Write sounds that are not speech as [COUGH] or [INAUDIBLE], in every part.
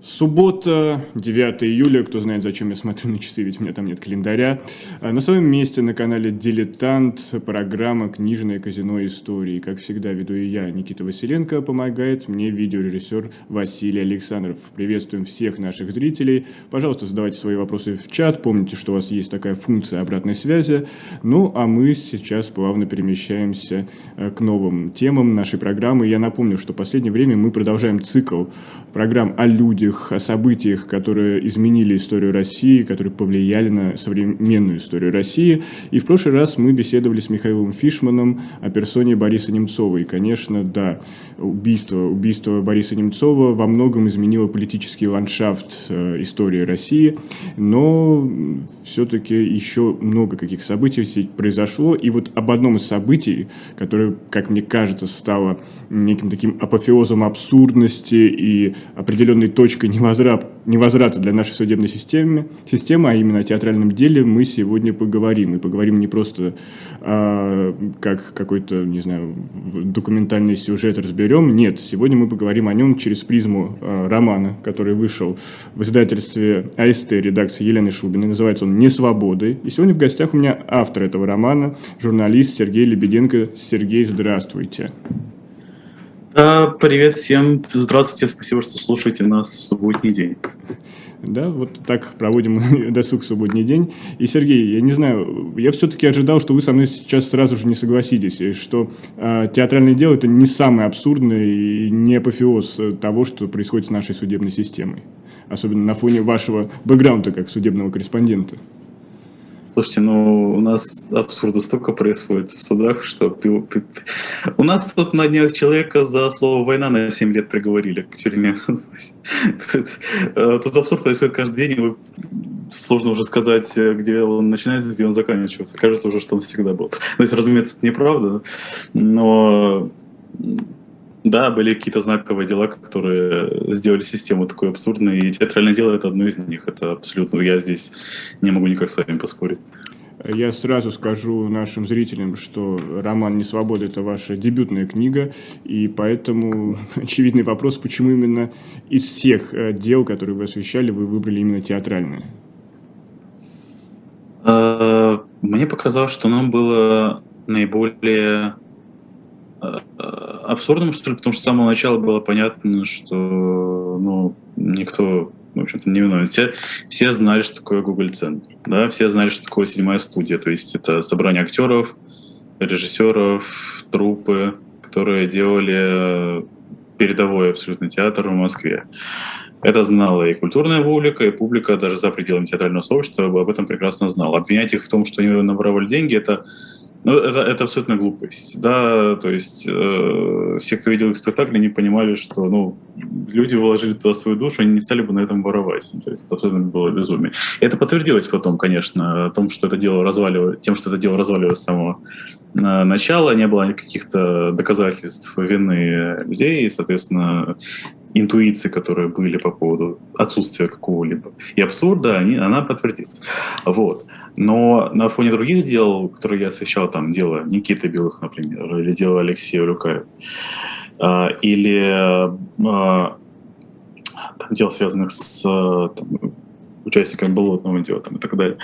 Суббота, 9 июля, кто знает, зачем я смотрю на часы, ведь у меня там нет календаря. А на своем месте на канале «Дилетант» программа «Книжное казино истории». Как всегда, веду и я, Никита Василенко, помогает мне видеорежиссер Василий Александров. Приветствуем всех наших зрителей. Пожалуйста, задавайте свои вопросы в чат. Помните, что у вас есть такая функция обратной связи. Ну, а мы сейчас плавно перемещаемся э, к новым темам нашей программы. Я напомню, что в последнее время мы продолжаем цикл программ о людях, о событиях, которые изменили историю России, которые повлияли на современную историю России. И в прошлый раз мы беседовали с Михаилом Фишманом о персоне Бориса Немцова. И, конечно, да, убийство, убийство Бориса Немцова во многом изменило политический ландшафт э, истории России, но все-таки еще много каких событий произошло. И вот об одном из событий, которое, как мне кажется, стало неким таким апофеозом абсурдности и определенной точкой точкой невозврата, невозврата для нашей судебной системы, системы, а именно о театральном деле, мы сегодня поговорим. И поговорим не просто а, как какой-то, не знаю, документальный сюжет разберем. Нет, сегодня мы поговорим о нем через призму а, романа, который вышел в издательстве АСТ редакции Елены Шубиной. Называется он «Не свободы». И сегодня в гостях у меня автор этого романа, журналист Сергей Лебеденко. Сергей, здравствуйте. Да, привет всем. Здравствуйте, спасибо, что слушаете нас в субботний день. Да, вот так проводим [LAUGHS] досуг в субботний день. И, Сергей, я не знаю, я все-таки ожидал, что вы со мной сейчас сразу же не согласитесь, и что э, театральное дело – это не самое абсурдное и не апофеоз того, что происходит с нашей судебной системой. Особенно на фоне вашего бэкграунда как судебного корреспондента. Слушайте, ну у нас абсурда столько происходит в судах, что у нас тут на днях человека за слово «война» на 7 лет приговорили к тюрьме. [LAUGHS] Тут абсурд происходит каждый день, и сложно уже сказать, где он начинается, где он заканчивается. Кажется уже, что он всегда был. То есть, разумеется, это неправда, но да, были какие-то знаковые дела, которые сделали систему такой абсурдной, и театральное дело — это одно из них. Это абсолютно... Я здесь не могу никак с вами поспорить. Я сразу скажу нашим зрителям, что роман «Не свобода» — это ваша дебютная книга, и поэтому [LAUGHS] очевидный вопрос, почему именно из всех э, дел, которые вы освещали, вы выбрали именно театральное? Э, мне показалось, что нам было наиболее абсурдным, что ли, потому что с самого начала было понятно, что ну, никто, в общем-то, не виновен. Все, все знали, что такое Google Центр, да, все знали, что такое седьмая студия, то есть это собрание актеров, режиссеров, трупы, которые делали передовой абсолютно театр в Москве. Это знала и культурная публика, и публика даже за пределами театрального сообщества об этом прекрасно знала. Обвинять их в том, что они наворовали деньги, это ну, это, это абсолютно глупость, да, то есть э, все, кто видел их спектакли, не понимали, что, ну, люди вложили туда свою душу, они не стали бы на этом воровать, то есть это абсолютно было безумие. И это подтвердилось потом, конечно, о том, что это дело разваливалось, тем, что это дело разваливалось с самого э, начала, не было никаких-то доказательств вины людей, и, соответственно, интуиции, которые были по поводу отсутствия какого-либо и абсурда, они, она подтвердилась. Вот. Но на фоне других дел, которые я освещал, там дело Никиты Белых, например, или дело Алексея Люкаева, или а, там, дел, связанных с там, участниками болотного дела там, и так далее,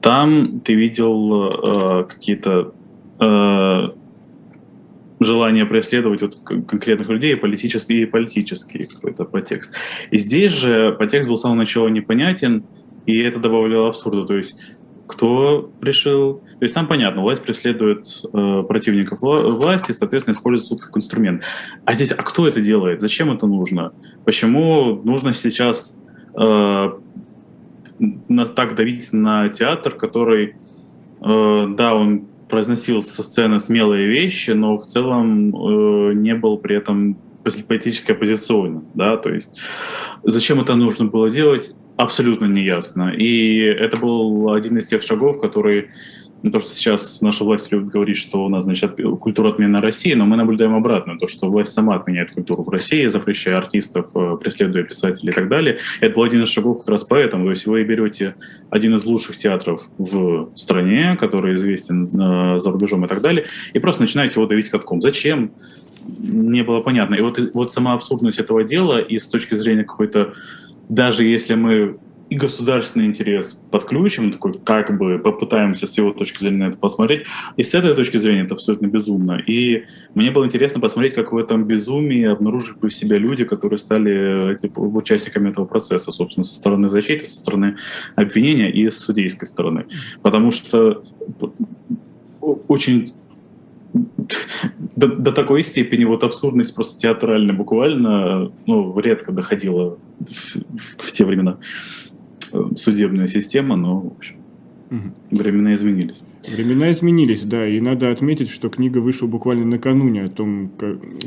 там ты видел э, какие-то э, желание преследовать вот конкретных людей, политический и политический какой-то подтекст. И здесь же подтекст был с самого начала непонятен, и это добавляло абсурда. То есть кто решил. То есть нам понятно, власть преследует э, противников вла- власти, соответственно, использует суд как инструмент. А здесь, а кто это делает? Зачем это нужно? Почему нужно сейчас э, так давить на театр, который, э, да, он произносил со сцены смелые вещи, но в целом э, не был при этом политически оппозиционным, да, то есть зачем это нужно было делать, абсолютно неясно. И это был один из тех шагов, который ну, то, что сейчас наша власть любит говорить, что у нас, значит, культура отмена России, но мы наблюдаем обратно, то, что власть сама отменяет культуру в России, запрещая артистов, э, преследуя писателей и так далее. Это был один из шагов как раз поэтому. То есть вы берете один из лучших театров в стране, который известен э, за рубежом и так далее, и просто начинаете его давить катком. Зачем? Не было понятно. И вот, вот сама абсурдность этого дела и с точки зрения какой-то даже если мы и государственный интерес подключим, такой как бы попытаемся с его точки зрения это посмотреть. И с этой точки зрения это абсолютно безумно. И мне было интересно посмотреть, как в этом безумии обнаружили бы себя люди, которые стали типа, участниками этого процесса, собственно, со стороны защиты, со стороны обвинения и с судейской стороны. Потому что очень до, до такой степени вот абсурдность просто театральная буквально ну, редко доходила в, в, в те времена. Э, судебная система, но, в общем, угу. времена изменились. Времена изменились, да, и надо отметить, что книга вышла буквально накануне о том,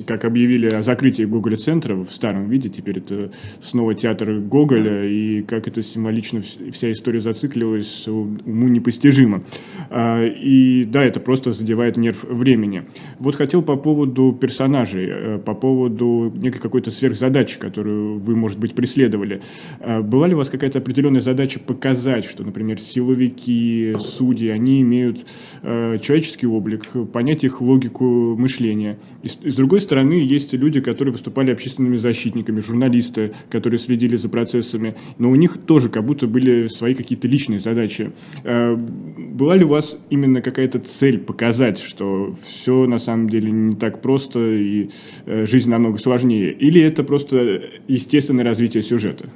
как, объявили о закрытии Гоголя-центра в старом виде, теперь это снова театр Гоголя, и как это символично вся история зациклилась, уму непостижимо. А, и да, это просто задевает нерв времени. Вот хотел по поводу персонажей, э, по поводу некой какой-то сверхзадачи, которую вы, может быть, преследовали. А, была ли у вас какая-то определенная задача показать, что, например, силовики, судьи, они имеют имеют э, человеческий облик, понять их логику мышления. И, и с другой стороны, есть люди, которые выступали общественными защитниками, журналисты, которые следили за процессами, но у них тоже как будто были свои какие-то личные задачи. Э, была ли у вас именно какая-то цель показать, что все на самом деле не так просто и э, жизнь намного сложнее? Или это просто естественное развитие сюжета?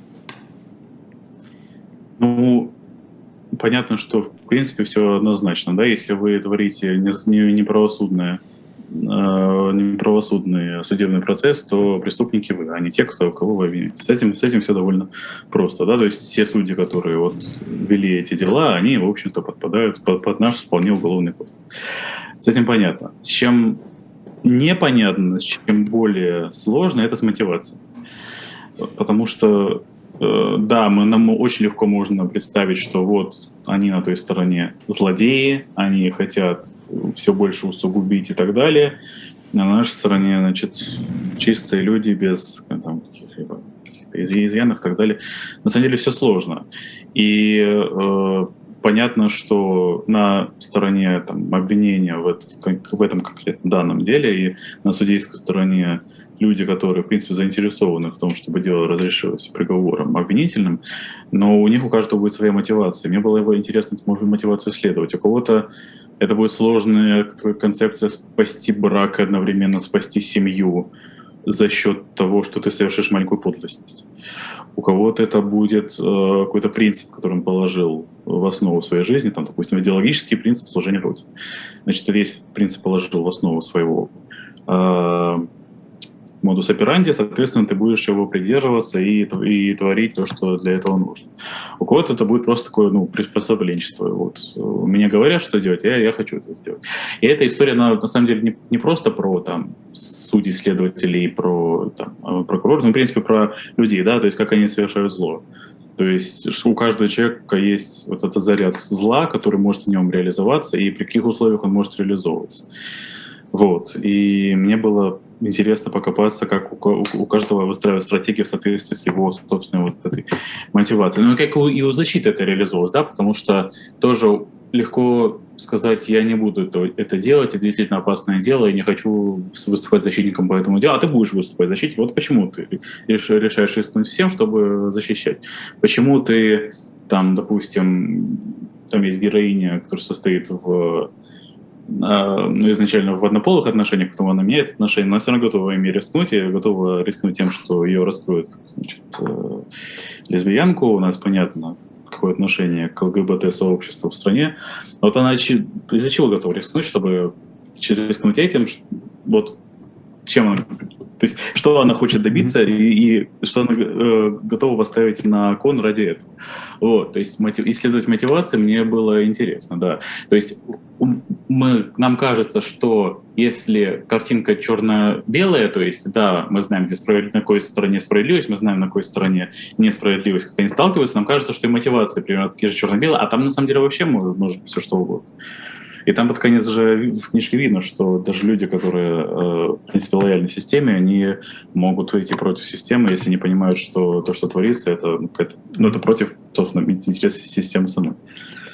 Ну, понятно, что в принципе все однозначно, да, если вы творите неправосудное не неправосудный э, судебный процесс, то преступники вы, а не те, кто, кого вы обвиняете. С этим, с этим все довольно просто. Да? То есть все судьи, которые вот вели эти дела, они, в общем-то, подпадают под, под наш вполне уголовный кодекс. С этим понятно. С чем непонятно, с чем более сложно, это с мотивацией. Потому что да, мы, нам очень легко можно представить, что вот они на той стороне злодеи, они хотят все больше усугубить и так далее. На нашей стороне, значит, чистые люди без э, там, каких-либо изъянов и так далее. На самом деле все сложно. И э, понятно, что на стороне там, обвинения в, это, в этом конкретном данном деле и на судейской стороне люди, которые, в принципе, заинтересованы в том, чтобы дело разрешилось приговором обвинительным, но у них у каждого будет своя мотивация. Мне было его интересно может, мотивацию исследовать. У кого-то это будет сложная концепция спасти брак одновременно спасти семью за счет того, что ты совершишь маленькую подлость. У кого-то это будет э, какой-то принцип, который он положил в основу своей жизни, там, допустим, идеологический принцип служения Родине. Значит, весь принцип положил в основу своего э, модус операнди, соответственно, ты будешь его придерживаться и, и творить то, что для этого нужно. У кого-то это будет просто такое, ну, приспособленчество. Вот мне говорят, что делать, я, я хочу это сделать. И эта история, она на самом деле не, не просто про там судей, следователей, про там, а, прокуроров, но, в принципе, про людей, да, то есть как они совершают зло. То есть у каждого человека есть вот этот заряд зла, который может в нем реализоваться, и при каких условиях он может реализовываться. Вот. И мне было интересно покопаться, как у, у каждого выстраивать стратегию в соответствии с его собственной вот этой мотивацией. Ну, как и у защиты это реализовалось, да, потому что тоже легко сказать, я не буду это, это делать, это действительно опасное дело, я не хочу выступать защитником по этому делу, а ты будешь выступать защитником. Вот почему ты решаешь рискнуть всем, чтобы защищать. Почему ты, там, допустим, там есть героиня, которая состоит в ну, изначально в однополых отношениях, потом она меняет отношения, но все равно готова ими рискнуть, и готова рискнуть тем, что ее раскроют значит, э, лесбиянку. У нас понятно, какое отношение к ЛГБТ-сообществу в стране. Вот она из-за чего готова рискнуть, чтобы рискнуть этим, вот чем она то есть, что она хочет добиться и, и что она э, готова поставить на кон ради этого. Вот, то есть, мотив, исследовать мотивации мне было интересно, да. То есть, мы, нам кажется, что если картинка черно-белая, то есть, да, мы знаем, где справедливость, на какой стороне справедливость, мы знаем, на какой стороне несправедливость, как они сталкиваются, нам кажется, что и мотивации примерно такие же черно-белые, а там на самом деле вообще может, может все что угодно. И там под конец же в книжке видно, что даже люди, которые, э, в принципе, лояльны системе, они могут выйти против системы, если не понимают, что то, что творится, это, ну, ну, это против, собственно, интересов системы самой.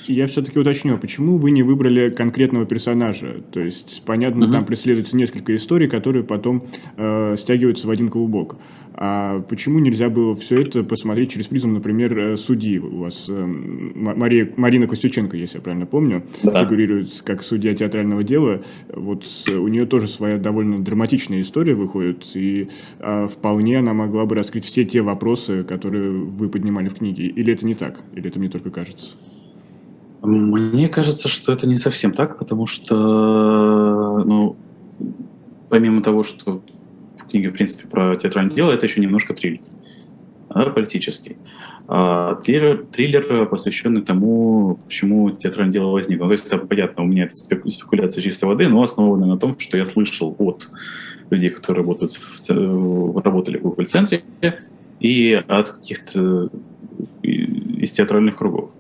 Я все-таки уточню, почему вы не выбрали конкретного персонажа? То есть, понятно, угу. там преследуется несколько историй, которые потом э, стягиваются в один клубок. А почему нельзя было все это посмотреть через призму, например, э, судьи? У вас э, Мария, Марина Костюченко, если я правильно помню, да. фигурирует как судья театрального дела. Вот у нее тоже своя довольно драматичная история выходит, и а, вполне она могла бы раскрыть все те вопросы, которые вы поднимали в книге. Или это не так? Или это мне только кажется? Мне кажется, что это не совсем так, потому что, ну, помимо того, что книги, в принципе, про театральное дело, это еще немножко триллер, да, политический. А, триллер, триллер, посвященный тому, почему театральное дело возникло. Ну, то есть, это понятно, у меня это спекуляция чистой воды, но основанная на том, что я слышал от людей, которые работают в, работали в Google-центре, и от каких-то из театральных кругов.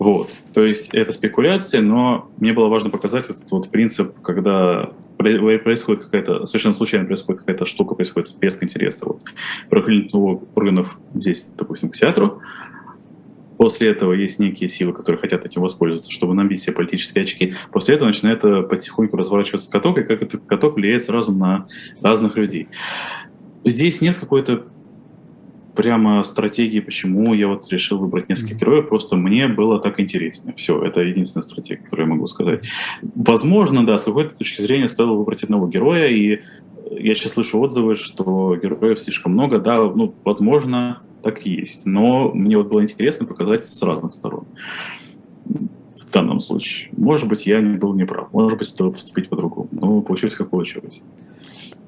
Вот. То есть это спекуляция, но мне было важно показать вот этот вот принцип, когда происходит какая-то, совершенно случайно происходит какая-то штука, происходит без интереса. Вот. Проклятие органов здесь, допустим, к театру. После этого есть некие силы, которые хотят этим воспользоваться, чтобы набить себе политические очки. После этого начинает потихоньку разворачиваться каток, и как этот каток влияет сразу на разных людей. Здесь нет какой-то прямо стратегии, почему я вот решил выбрать несколько героев, просто мне было так интереснее. Все, это единственная стратегия, которую я могу сказать. Возможно, да, с какой-то точки зрения стоило выбрать одного героя, и я сейчас слышу отзывы, что героев слишком много. Да, ну, возможно, так и есть. Но мне вот было интересно показать с разных сторон. В данном случае. Может быть, я не был неправ. Может быть, стоило поступить по-другому. Но получилось, как получилось.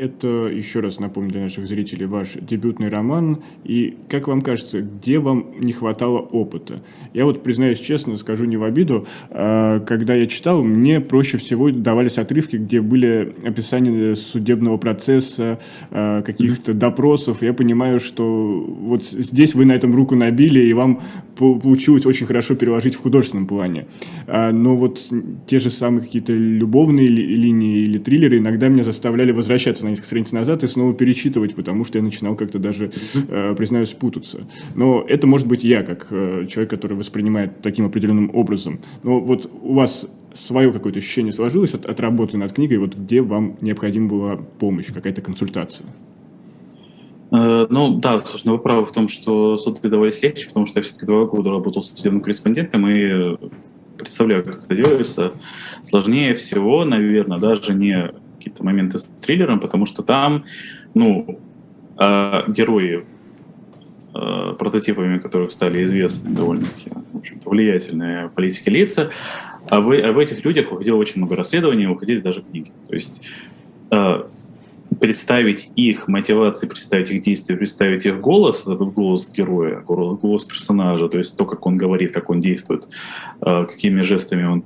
Это, еще раз напомню для наших зрителей, ваш дебютный роман. И, как вам кажется, где вам не хватало опыта? Я вот, признаюсь честно, скажу не в обиду, а, когда я читал, мне проще всего давались отрывки, где были описания судебного процесса, а, каких-то допросов. Я понимаю, что вот здесь вы на этом руку набили, и вам получилось очень хорошо переложить в художественном плане. А, но вот те же самые какие-то любовные линии или триллеры иногда меня заставляли возвращаться на несколько страниц назад и снова перечитывать, потому что я начинал как-то даже, э, признаюсь, путаться. Но это может быть я, как э, человек, который воспринимает таким определенным образом. Но вот у вас свое какое-то ощущение сложилось от, от работы над книгой, вот где вам необходима была помощь, какая-то консультация? Э, ну да, собственно, вы правы в том, что суды давались легче, потому что я все-таки два года работал судебным корреспондентом и представляю, как это делается. Сложнее всего, наверное, даже не какие-то моменты с триллером, потому что там, ну, э, герои, э, прототипами которых стали известны довольно-таки в общем-то, влиятельные политики лица, об, об этих людях уходило очень много расследований, уходили даже книги. То есть э, представить их мотивации, представить их действия, представить их голос, этот голос героя, голос персонажа, то есть то, как он говорит, как он действует, э, какими жестами он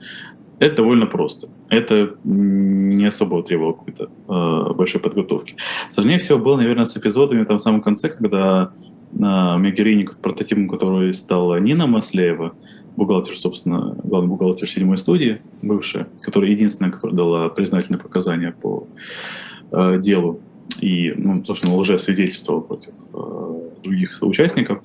это довольно просто. Это не особо требовало какой-то э, большой подготовки. Сложнее всего было, наверное, с эпизодами там в самом конце, когда э, у меня героиня, прототипом которой стала Нина Маслеева, бухгалтер, собственно, главный бухгалтер седьмой студии, бывшая, которая единственная, которая дала признательные показания по э, делу и, ну, собственно, лжесвидетельствовала против э, других участников.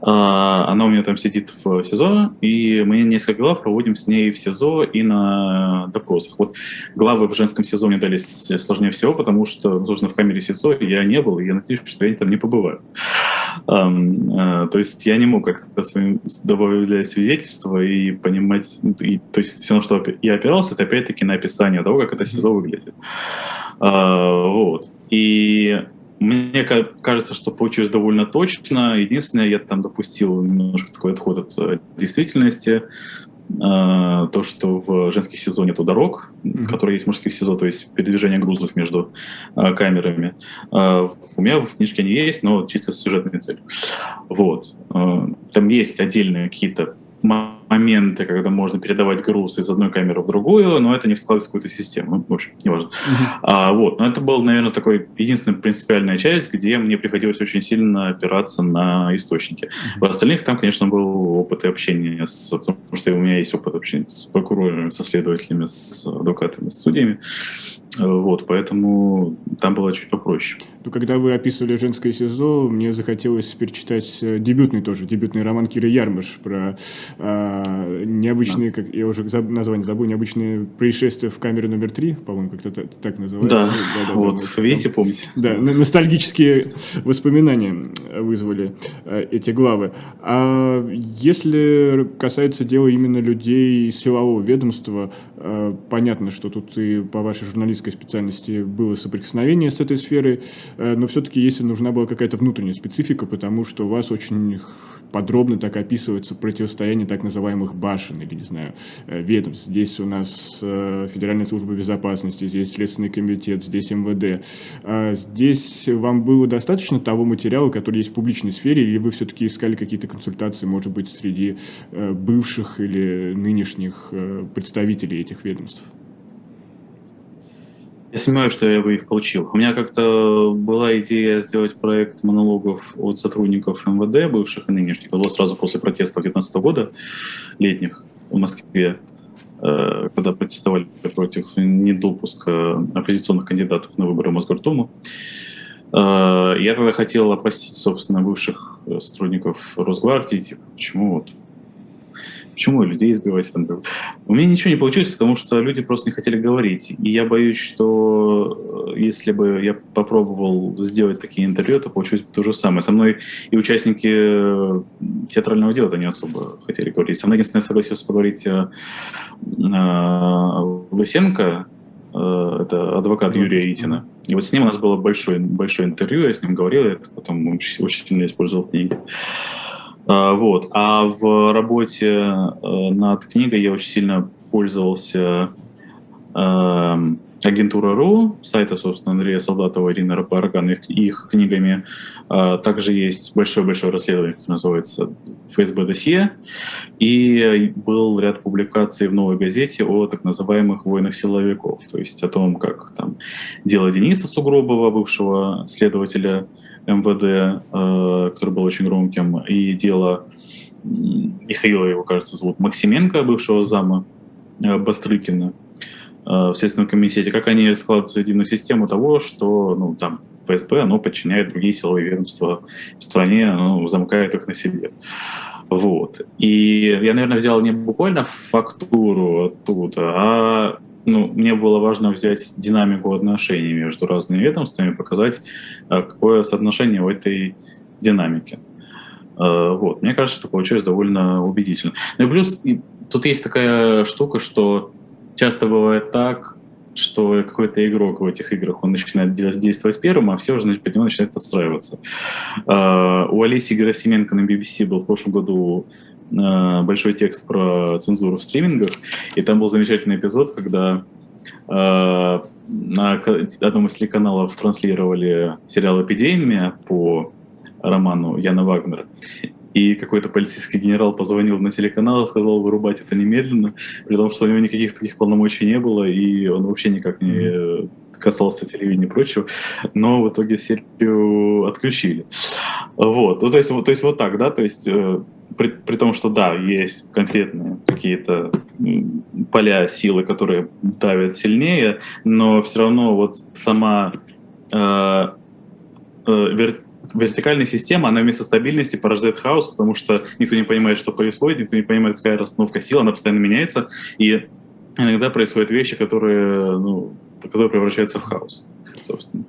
А, она у меня там сидит в СИЗО, и мы несколько глав проводим с ней в СИЗО и на допросах. Вот главы в женском СИЗО мне дались сложнее всего, потому что, собственно, в камере СИЗО я не был, и я надеюсь, что я там не побываю. Um, то есть я не мог как-то своим добавлять свидетельства и понимать, ну, и, то есть все, на что я опирался, это опять-таки на описание того, как это СИЗО выглядит. Uh, вот. И мне кажется, что получилось довольно точно. Единственное, я там допустил немножко такой отход от э, действительности. А, то, что в женских СИЗО нету дорог, mm-hmm. которые есть в мужских СИЗО, то есть передвижение грузов между а, камерами. А, у меня в книжке они есть, но чисто с сюжетной целью. Вот. Там есть отдельные какие-то моменты, когда можно передавать груз из одной камеры в другую, но это не складывается в какую-то систему. Ну, в общем, неважно. Uh-huh. А, вот. Но это была, наверное, такой единственная принципиальная часть, где мне приходилось очень сильно опираться на источники. Uh-huh. В остальных там, конечно, был опыт общения с... Потому что у меня есть опыт общения с прокурорами, со следователями, с адвокатами, с судьями. Вот, поэтому там было чуть попроще. Ну, когда вы описывали женское СИЗО, мне захотелось перечитать э, дебютный тоже, дебютный роман Киры Ярмаш про э, А, необычные, как я уже заб, название забыл, необычные происшествия в камере номер три, по-моему, как-то так, так называется. Да, да, да вот, да, видите, помните. Да, ностальгические воспоминания вызвали э, эти главы. А если касается дела именно людей из силового ведомства, э, понятно, что тут и по вашей журналистской специальности было соприкосновение с этой сферой, э, но все-таки если нужна была какая-то внутренняя специфика, потому что у вас очень подробно так описывается противостояние так называемых башен или, не знаю, э, ведомств. Здесь у нас э, Федеральная служба безопасности, здесь Следственный комитет, здесь МВД. А здесь вам было достаточно того материала, который есть в публичной сфере, или вы все-таки искали какие-то консультации, может быть, среди э, бывших или нынешних представителей этих ведомств? Я сомневаюсь, что я бы их получил. У меня как-то была идея сделать проект монологов от сотрудников МВД, бывших и нынешних. Было сразу после протестов 2019 года, летних, в Москве, э, когда протестовали против недопуска оппозиционных кандидатов на выборы в Мосгордуму. Э, я тогда хотел опросить, собственно, бывших сотрудников Росгвардии, типа, почему вот Почему людей избивать? Там, У меня ничего не получилось, потому что люди просто не хотели говорить. И я боюсь, что э, если бы я попробовал сделать такие интервью, то получилось бы то же самое. Со мной и участники э, театрального дела не особо хотели говорить. Со мной единственное согласился поговорить о, э, Лысенко, это адвокат Юрия Итина. И вот с ним у нас было большое, большое интервью, я с ним говорил, я это потом очень, очень сильно использовал в книге. А, вот. А в работе э, над книгой я очень сильно пользовался эм, Агентура.ру, сайта, собственно, Андрея Солдатова, Ирины Рапарган, их, их книгами. А, также есть большое-большое расследование, которое называется ФСБ досье. И был ряд публикаций в «Новой газете» о так называемых войнах силовиков. То есть о том, как там дело Дениса Сугробова, бывшего следователя МВД, э, который был очень громким, и дело Михаила, его, кажется, зовут Максименко, бывшего зама э, Бастрыкина э, в Следственном комитете, как они складывают единую систему того, что ну, там ФСБ, оно подчиняет другие силовые ведомства в стране, оно замыкает их на себе. Вот. И я, наверное, взял не буквально фактуру оттуда, а ну, мне было важно взять динамику отношений между разными ведомствами, показать, э, какое соотношение в этой динамике. Э, вот. Мне кажется, что получилось довольно убедительно. Ну и плюс и тут есть такая штука, что часто бывает так, что какой-то игрок в этих играх, он начинает действовать первым, а все уже под него начинают подстраиваться. Э, у Олеси Герасименко на BBC был в прошлом году большой текст про цензуру в стримингах, и там был замечательный эпизод, когда э, на одном из телеканалов транслировали сериал «Эпидемия» по роману Яна Вагнера. И какой-то полицейский генерал позвонил на телеканал и сказал вырубать это немедленно, при том, что у него никаких таких полномочий не было, и он вообще никак не касался телевидения и прочего. Но в итоге серию отключили. Вот, ну, то есть, вот, то есть вот так, да, то есть э, при, при том, что да, есть конкретные какие-то поля силы, которые давят сильнее, но все равно вот сама э, э, вер, вертикальная система, она вместо стабильности порождает хаос, потому что никто не понимает, что происходит, никто не понимает, какая расстановка сил, она постоянно меняется, и иногда происходят вещи, которые, ну, которые превращаются в хаос, собственно.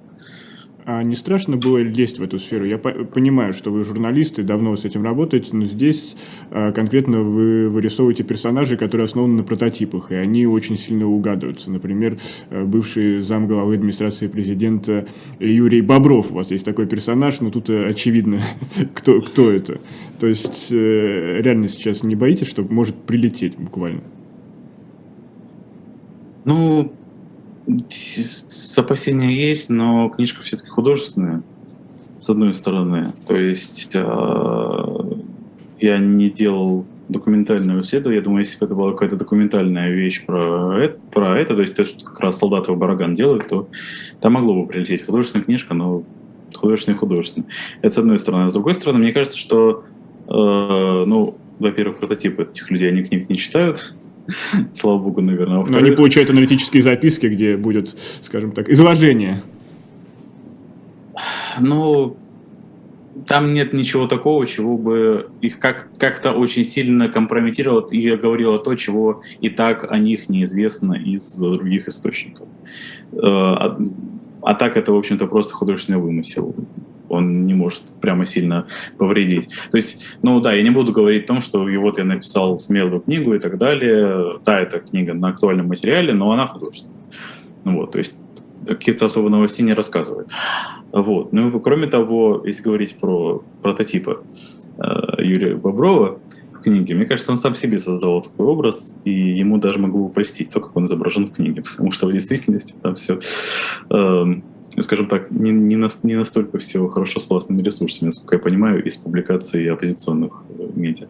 А не страшно было лезть в эту сферу? Я понимаю, что вы журналисты, давно с этим работаете, но здесь а, конкретно вы вырисовываете персонажей, которые основаны на прототипах, и они очень сильно угадываются. Например, а, бывший зам главы администрации президента Юрий Бобров. У вас есть такой персонаж, но тут э, очевидно, [LAUGHS] кто, кто это. То есть э, реально сейчас не боитесь, что может прилететь буквально? Ну, опасения есть, но книжка все-таки художественная, с одной стороны. То есть э, я не делал документальную исследование. Я думаю, если бы это была какая-то документальная вещь про это, про это то есть то, что как раз солдаты в бараган делают, то там могло бы прилететь художественная книжка, но художественная художественная. Это с одной стороны. С другой стороны, мне кажется, что, э, ну, во-первых, прототипы этих людей, они книг не читают, [LAUGHS] Слава богу, наверное. Но они получают аналитические записки, где будет, скажем так, изложение. Ну, там нет ничего такого, чего бы их как- как-то очень сильно компрометировало и говорило то, чего и так о них неизвестно из других источников. Э, а, а так это, в общем-то, просто художественный вымысел. Он не может прямо сильно повредить. То есть, ну да, я не буду говорить о том, что и вот я написал смелую книгу и так далее. Да, эта книга на актуальном материале, но она художественная. Ну вот, то есть каких-то особо новостей не рассказывает. Вот. Ну и кроме того, если говорить про прототипы э, Юрия Боброва в книге, мне кажется, он сам себе создал такой образ, и ему даже могу упростить то, как он изображен в книге, потому что в действительности там все, э, скажем так, не, не, на, не настолько все хорошо с властными ресурсами, насколько я понимаю, из публикаций оппозиционных э, медиа.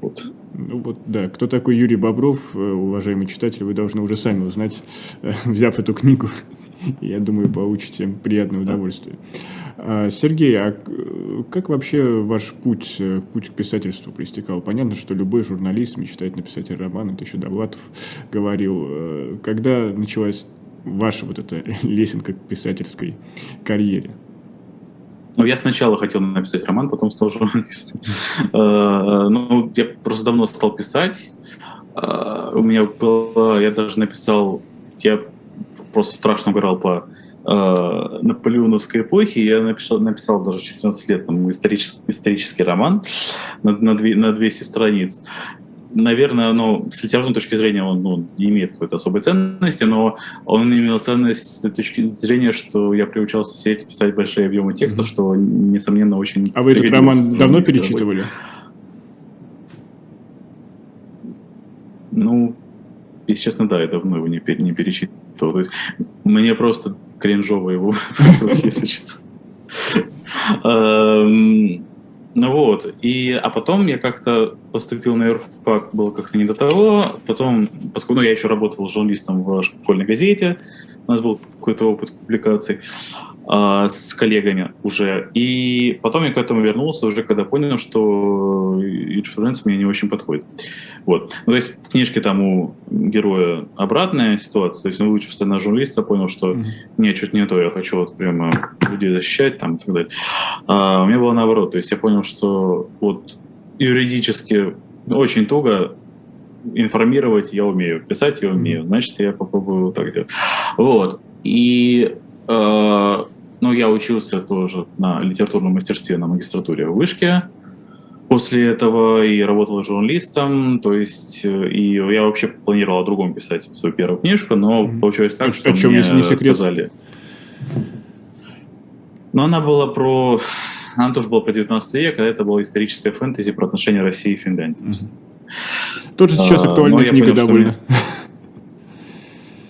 Вот. Ну вот, да, кто такой Юрий Бобров, э, уважаемый читатель, вы должны уже сами узнать, э, [LAUGHS] взяв эту книгу. [LAUGHS] Я думаю, получите приятное удовольствие. А, Сергей, а как вообще ваш путь, путь к писательству пристекал? Понятно, что любой журналист мечтает написать роман, это еще Довлатов говорил. Когда началась ваша вот эта лесенка к писательской карьере? Ну, я сначала хотел написать роман, потом стал журналистом. Э, ну, я просто давно стал писать. Э, у меня было, я даже написал, я просто страшно угорал по э, наполеоновской эпохе. Я написал, написал даже 14 лет там, исторический, исторический роман на, на, на 200 страниц наверное, ну, с литературной точки зрения он ну, не имеет какой-то особой ценности, но он имел ценность с той точки зрения, что я приучался сидеть писать большие объемы текстов, mm-hmm. что, несомненно, очень... А вы этот роман давно перечитывали? Ну, если честно, да, я давно его не, не перечитывал. То есть мне просто кринжово его, [LAUGHS] если честно. Ну вот, и, а потом я как-то поступил на юрфак, было как-то не до того. Потом, поскольку ну, я еще работал журналистом в школьной газете, у нас был какой-то опыт публикаций а, с коллегами уже. И потом я к этому вернулся уже, когда понял, что юриспруденция мне не очень подходит. Вот. Ну, то есть в книжке там у героя обратная ситуация, то есть он выучился на журналиста, понял, что mm-hmm. нет, что-то не то, я хочу вот прямо людей защищать там и так далее. А у меня было наоборот, то есть я понял, что вот юридически очень туго информировать я умею, писать я умею, значит, я попробую так делать. Вот. И э, ну, я учился тоже на литературном мастерстве на магистратуре в Вышке. После этого и работал журналистом, то есть э, и я вообще планировал о другом писать свою первую книжку, но mm-hmm. получилось так, что о чем, мне если не секрет? сказали. Но она была про... Она тоже была про 19 век, а это была историческая фэнтези про отношения России и Финляндии. Mm-hmm. Тоже сейчас а, актуальная книга понял, довольно.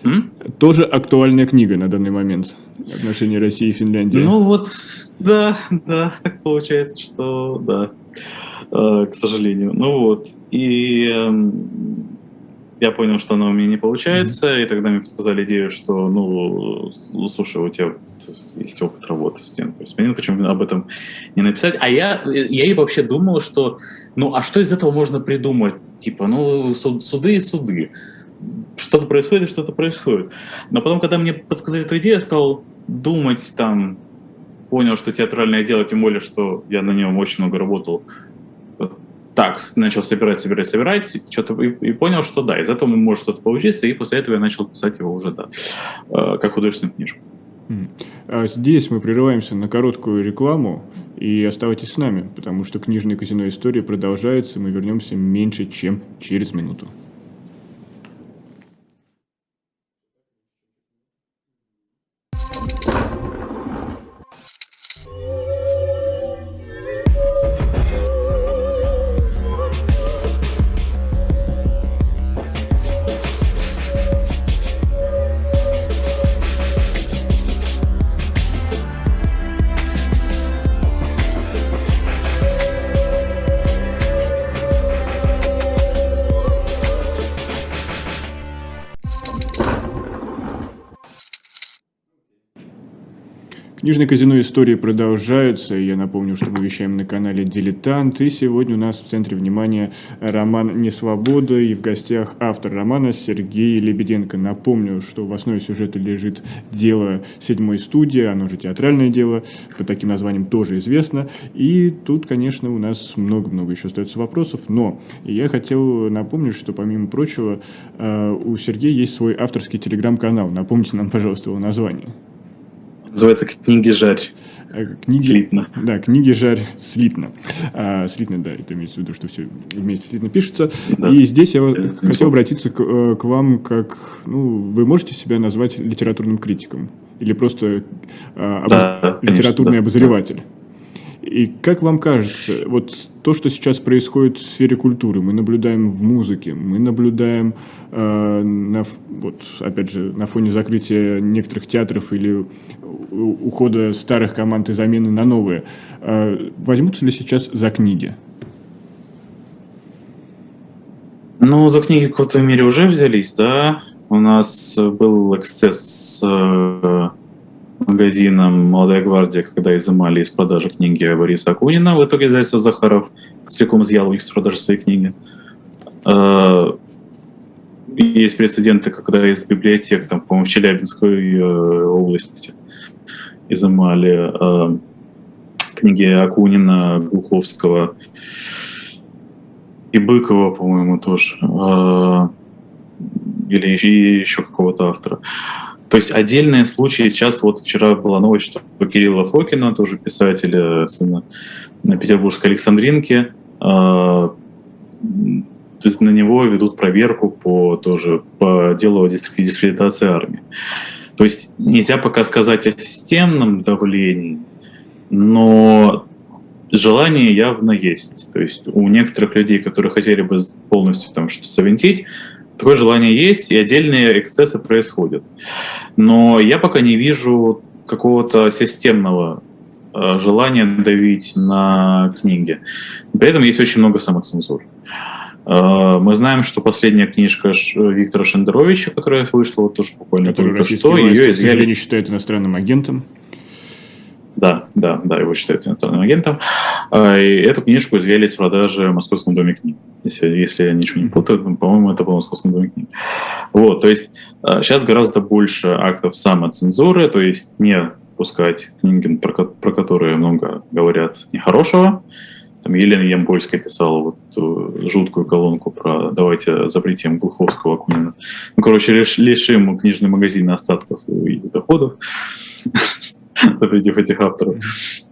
Мне... Тоже актуальная книга на данный момент отношения России и Финляндии. Ну вот, да, да, так получается, что да, э, к сожалению. Ну вот, и э, я понял, что она у меня не получается, mm-hmm. и тогда мне подсказали идею, что, ну, слушай, у тебя есть опыт работы в студентом почему об этом не написать? А я, я и вообще думал, что, ну, а что из этого можно придумать? Типа, ну, суды и суды что-то происходит, что-то происходит. Но потом, когда мне подсказали эту идею, я стал думать там, понял, что театральное дело, тем более, что я на нем очень много работал, так, начал собирать, собирать, собирать, что-то и, и понял, что да, из этого может что-то получиться, и после этого я начал писать его уже, да, э, как художественную книжку. А здесь мы прерываемся на короткую рекламу, и оставайтесь с нами, потому что книжная казино история продолжается, мы вернемся меньше, чем через минуту. Книжное казино истории продолжается. Я напомню, что мы вещаем на канале «Дилетант». И сегодня у нас в центре внимания роман «Несвобода». И в гостях автор романа Сергей Лебеденко. Напомню, что в основе сюжета лежит дело седьмой студии. Оно же театральное дело. По таким названиям тоже известно. И тут, конечно, у нас много-много еще остается вопросов. Но я хотел напомнить, что, помимо прочего, э, у Сергея есть свой авторский телеграм-канал. Напомните нам, пожалуйста, его название. Называется «Книги жарь». Э, книги, слитно. Да, книги жарь слитно. А, слитно, да, это имеется в виду, что все вместе слитно пишется. Да. И здесь я это хотел обратиться к, э, к вам как, ну, вы можете себя назвать литературным критиком? Или просто а, обоз... да, литературный конечно, обозреватель? Да. И как вам кажется, вот то, что сейчас происходит в сфере культуры, мы наблюдаем в музыке, мы наблюдаем, э, на, вот, опять же, на фоне закрытия некоторых театров или ухода старых команд и замены на новые, э, возьмутся ли сейчас за книги? Ну, за книги в какой-то мере уже взялись, да. У нас был эксцесс э, магазином «Молодая гвардия», когда изымали из продажи книги Бориса Акунина. В итоге издательство Захаров целиком изъял у них с продажи своей книги. А, есть прецеденты, когда из библиотек, там, по-моему, в Челябинской э, области изымали э, книги Акунина, Глуховского и Быкова, по-моему, тоже. Э, или еще какого-то автора. То есть отдельные случаи. Сейчас вот вчера была новость, что Кирилла Фокина, тоже писателя, сына на Петербургской Александринке, есть на него ведут проверку по тоже по делу о дискредитации армии. То есть нельзя пока сказать о системном давлении, но желание явно есть. То есть у некоторых людей, которые хотели бы полностью там что-то завинтить, Такое желание есть, и отдельные эксцессы происходят. Но я пока не вижу какого-то системного э, желания давить на книги. При этом есть очень много самоцензуры. Э, мы знаем, что последняя книжка Виктора Шендеровича, которая вышла вот тоже буквально только что, ее изъяли... не считают иностранным агентом. Да, да, да, его считают иностранным агентом. А, и эту книжку изъяли из продажи в Московском доме книг. Если, если я ничего не путаю, по-моему, это было в Московском доме книг. Вот, то есть сейчас а, гораздо больше актов самоцензуры, то есть не пускать книги, про, про которые много говорят нехорошего. Там Елена Ямпольская писала вот э, жуткую колонку про «давайте запретим Глуховского Акунина». Ну, короче, лишим книжный магазин остатков и доходов. [LAUGHS] запретив этих авторов.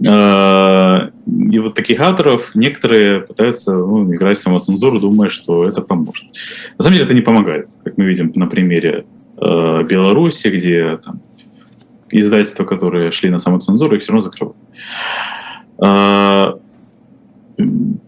А, и вот таких авторов некоторые пытаются ну, играть в самоцензуру, думая, что это поможет. На самом деле это не помогает, как мы видим на примере а, Беларуси, где там, издательства, которые шли на самоцензуру, их все равно закрывают. А,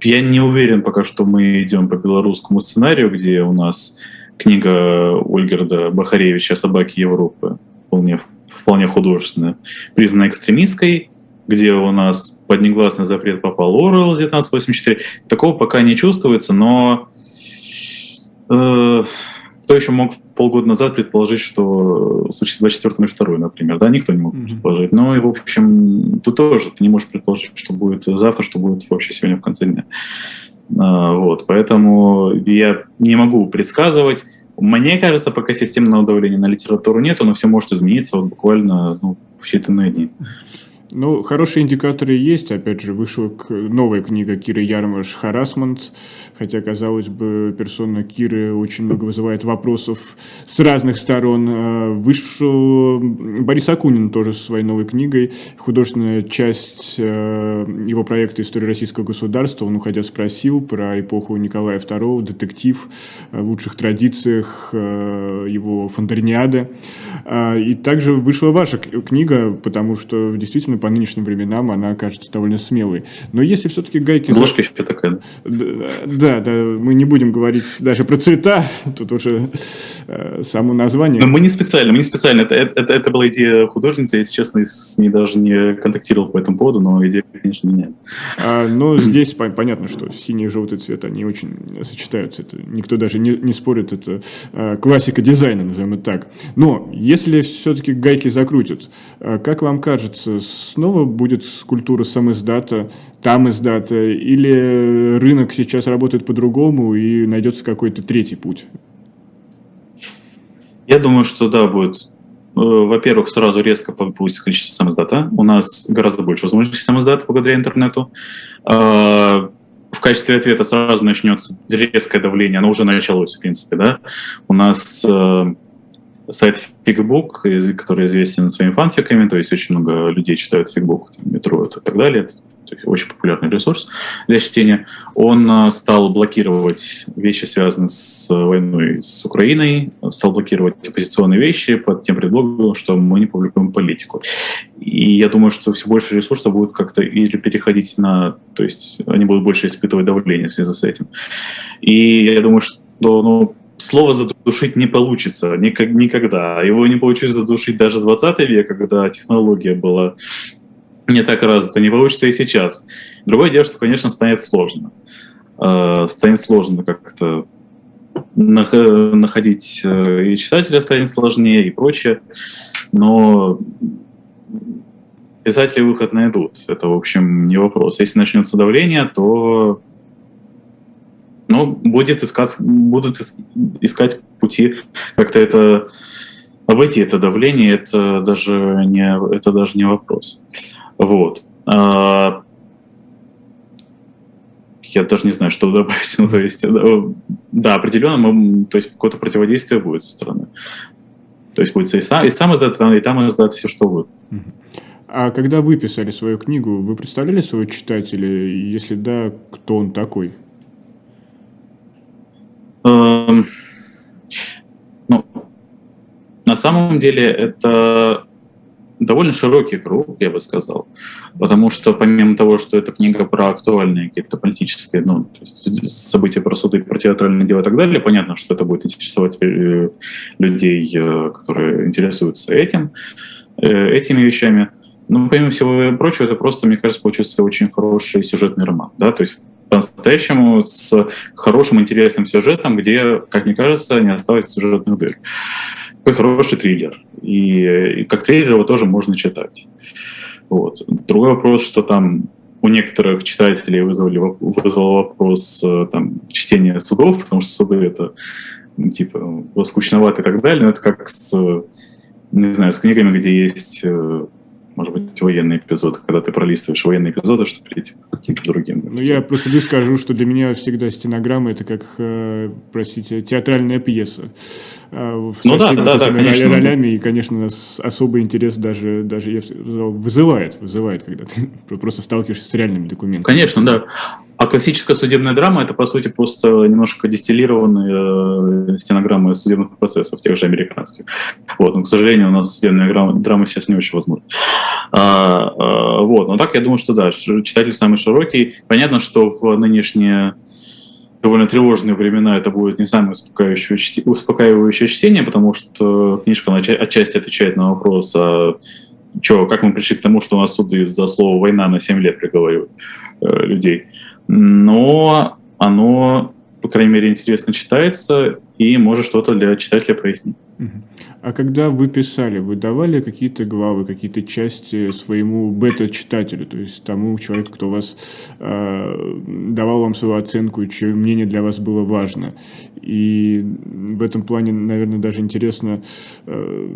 я не уверен пока, что мы идем по белорусскому сценарию, где у нас книга Ольгерда Бахаревича «Собаки Европы» вполне вполне художественная, признана экстремистской, где у нас под негласный запрет попал Орел 1984. Такого пока не чувствуется, но э, кто еще мог полгода назад предположить, что случится 24 и 2, например, да, никто не мог mm-hmm. предположить. Ну и, в общем, тут тоже ты не можешь предположить, что будет завтра, что будет вообще сегодня в конце дня. А, вот, поэтому я не могу предсказывать. Мне кажется, пока системного давления на литературу нет, но все может измениться вот буквально ну, в считанные дни. Ну, хорошие индикаторы есть. Опять же, вышла новая книга Киры Ярмаш «Харасмент», хотя, казалось бы, персона Киры очень много вызывает вопросов с разных сторон. А, вышел Борис Акунин тоже со своей новой книгой. Художественная часть а, его проекта «История российского государства». Он, уходя, спросил про эпоху Николая II, детектив в лучших традициях а, его фондарниады. И также вышла ваша книга, потому что действительно по нынешним временам она кажется довольно смелой. Но если все-таки гайки... Ложка еще такая. Да, да, мы не будем говорить даже про цвета, тут уже э, само название. Но мы не специально, мы не специально. Это, это, это была идея художницы, если честно, с ней даже не контактировал по этому поводу, но идея, конечно, не а, Но здесь понятно, что синий и желтый цвет, они очень сочетаются. Это, никто даже не, не спорит, это э, классика дизайна, назовем это так. Но если все-таки гайки закрутят, э, как вам кажется, снова будет скульптура сам издата, там издата, или рынок сейчас работает по-другому и найдется какой-то третий путь? Я думаю, что да, будет. Э, во-первых, сразу резко повысится количество самоздата. У нас гораздо больше возможностей самоздата благодаря интернету. А, в качестве ответа сразу начнется резкое давление, оно уже началось, в принципе, да. У нас э, сайт Figbook, который известен своими фанфиками, то есть очень много людей читают Figbook, метро и так далее очень популярный ресурс для чтения, он а, стал блокировать вещи, связанные с войной с Украиной, стал блокировать оппозиционные вещи под тем предлогом, что мы не публикуем политику. И я думаю, что все больше ресурсов будут как-то или переходить на... То есть они будут больше испытывать давление в связи с этим. И я думаю, что ну, слово задушить не получится никогда. Его не получится задушить даже 20 век, когда технология была не так развито, не получится и сейчас. Другое дело, что, конечно, станет сложно. Э, станет сложно как-то находить э, и читателя станет сложнее и прочее, но писатели выход найдут. Это, в общем, не вопрос. Если начнется давление, то ну, будет искать, будут искать пути как-то это обойти это давление, это даже не, это даже не вопрос. Вот. А, я даже не знаю, что добавить. [LAUGHS] Ну, то есть, да, определенно, мы, то есть какое-то противодействие будет со стороны. То есть будет и сам, и сам издат, и там издат все, что будет. А когда вы писали свою книгу, вы представляли своего читателя? Если да, кто он такой? Эм, ну, на самом деле это довольно широкий круг, я бы сказал. Потому что помимо того, что эта книга про актуальные какие-то политические ну, то есть события про суды, про театральные дела и так далее, понятно, что это будет интересовать э, людей, э, которые интересуются этим, э, этими вещами. Но помимо всего прочего, это просто, мне кажется, получился очень хороший сюжетный роман. Да? То есть по-настоящему с хорошим, интересным сюжетом, где, как мне кажется, не осталось сюжетных дыр такой хороший триллер. И, и как триллер его тоже можно читать. Вот. Другой вопрос, что там у некоторых читателей вызвали, вызвал вопрос э, там, чтения судов, потому что суды это ну, типа скучновато и так далее. Но это как с, не знаю, с книгами, где есть э, может быть, военный эпизод, когда ты пролистываешь военные эпизоды, чтобы перейти к каким-то другим. Ну, я просто скажу, что для меня всегда стенограмма – это как, э, простите, театральная пьеса. А, ну да, да, да, конечно. ролями, и, конечно, особый интерес даже, даже я вызывает, вызывает, когда ты [LAUGHS] просто сталкиваешься с реальными документами. Конечно, да. А классическая судебная драма это, по сути, просто немножко дистиллированные э, стенограммы судебных процессов, тех же американских. Вот, но, к сожалению, у нас судебная драма сейчас не очень возможна. А, а, вот, но так я думаю, что да, читатель самый широкий. Понятно, что в нынешние довольно тревожные времена это будет не самое успокаивающее, успокаивающее чтение, потому что книжка отчасти отвечает на вопрос, а чё, как мы пришли к тому, что у нас суды за слово «война» на 7 лет приговаривают э, людей но оно, по крайней мере, интересно читается и может что-то для читателя прояснить. А когда вы писали, вы давали какие-то главы, какие-то части своему бета-читателю, то есть тому человеку, кто вас э, давал вам свою оценку, чье мнение для вас было важно. И в этом плане, наверное, даже интересно, э,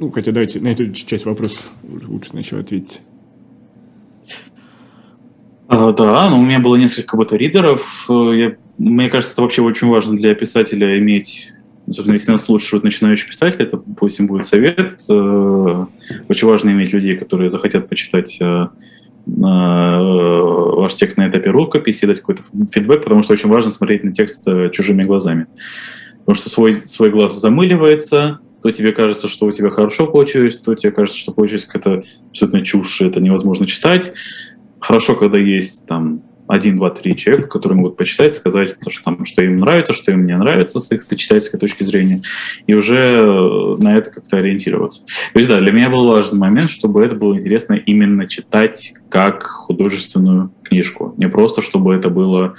ну, хотя давайте на эту часть вопроса лучше сначала ответить. А, да, но у меня было несколько бета-ридеров. Э, мне кажется, это вообще очень важно для писателя иметь Особенно если нас слушают начинающие писатели, это, допустим, будет совет. Э, очень важно иметь людей, которые захотят почитать э, ваш текст на этапе рукописи, дать какой-то фидбэк, потому что очень важно смотреть на текст чужими глазами. Потому что свой, свой глаз замыливается, то тебе кажется, что у тебя хорошо получилось, то тебе кажется, что получилось какая-то абсолютно чушь, это невозможно читать. Хорошо, когда есть там один, два, три человека, которые могут почитать, сказать, что, там, что им нравится, что им не нравится с их читательской точки зрения, и уже э, на это как-то ориентироваться. То есть, да, для меня был важный момент, чтобы это было интересно именно читать как художественную книжку, не просто чтобы это было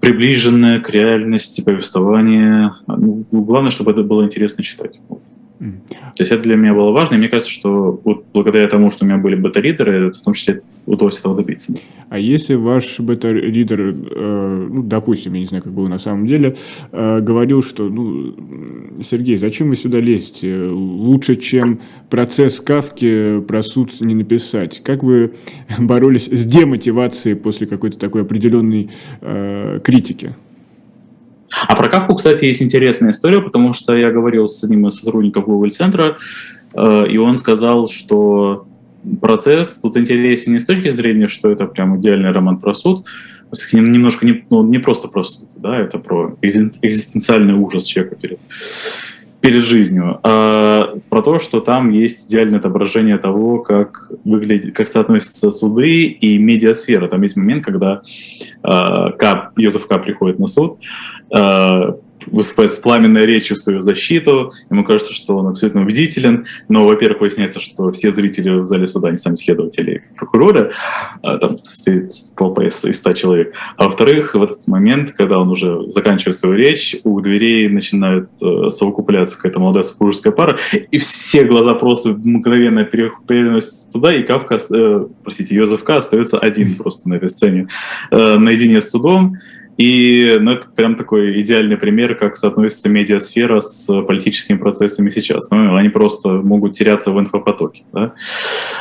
приближенное к реальности повествование. Ну, главное, чтобы это было интересно читать. То есть это для меня было важно, и мне кажется, что вот благодаря тому, что у меня были бета-ридеры, в том числе удалось этого добиться. А если ваш бета-ридер, э, ну, допустим, я не знаю, как было на самом деле, э, говорил, что, ну, Сергей, зачем вы сюда лезете? Лучше, чем процесс Кавки про суд не написать. Как вы [LAUGHS] боролись с демотивацией после какой-то такой определенной э, критики? А про Кавку, кстати, есть интересная история, потому что я говорил с одним из сотрудников Google центра, э, и он сказал, что процесс тут интересен не с точки зрения, что это прям идеальный роман про суд, немножко не, ну, не просто про суд, да, это про экзистенциальный ужас человека перед, перед жизнью, а про то, что там есть идеальное отображение того, как выглядит, как соотносятся суды и медиасфера. Там есть момент, когда э, К, Йозеф К приходит на суд, э, выступает с пламенной речью в свою защиту. Ему кажется, что он абсолютно убедителен. Но, во-первых, выясняется, что все зрители в зале суда, они сами следователи и прокуроры. А, там стоит толпа из, из 100 человек. А во-вторых, в этот момент, когда он уже заканчивает свою речь, у дверей начинают э, совокупляться какая-то молодая супружеская пара, и все глаза просто мгновенно переносятся туда, и Кавка, э, простите, Йозеф К. остается один просто на этой сцене, э, наедине с судом. И ну, это прям такой идеальный пример, как соотносится медиасфера с политическими процессами сейчас. Ну, они просто могут теряться в инфопотоке. Да?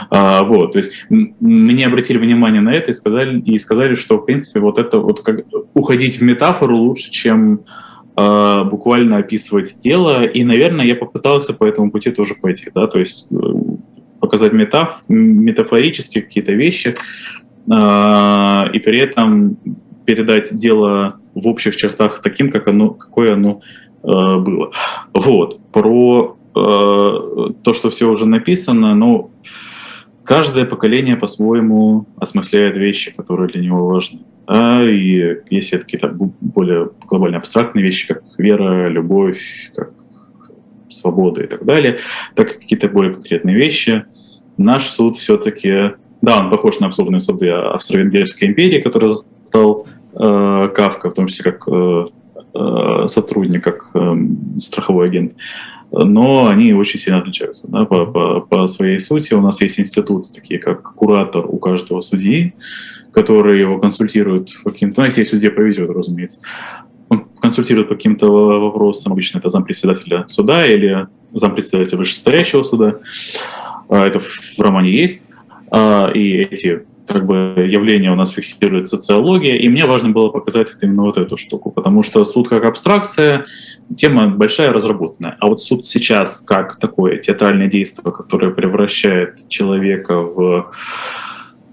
А, вот, то есть мне обратили внимание на это и сказали, и сказали, что, в принципе, вот это вот как уходить в метафору лучше, чем э, буквально описывать дело. И, наверное, я попытался по этому пути тоже пойти. Да? То есть э, показать метаф, метафорически какие-то вещи, э, и при этом передать дело в общих чертах таким, как оно, какое оно э, было. Вот. Про э, то, что все уже написано, ну, каждое поколение по-своему осмысляет вещи, которые для него важны. А и если это какие-то более глобально абстрактные вещи, как вера, любовь, как свобода и так далее, так как какие-то более конкретные вещи, наш суд все-таки, да, он похож на абсурдные суды Австро-Венгерской империи, которая стал э, Кавка, в том числе как э, э, сотрудник, как э, страховой агент. Но они очень сильно отличаются да, по, по, по своей сути. У нас есть институты, такие как куратор у каждого судьи, который его консультирует по каким-то... Ну, если судье повезет, разумеется. Он консультирует по каким-то вопросам. Обычно это зампредседателя суда или зампредседателя вышестоящего суда. А, это в романе есть. А, и эти как бы явление у нас фиксирует социология, и мне важно было показать именно вот эту штуку, потому что суд как абстракция, тема большая, разработанная. А вот суд сейчас как такое театральное действие, которое превращает человека в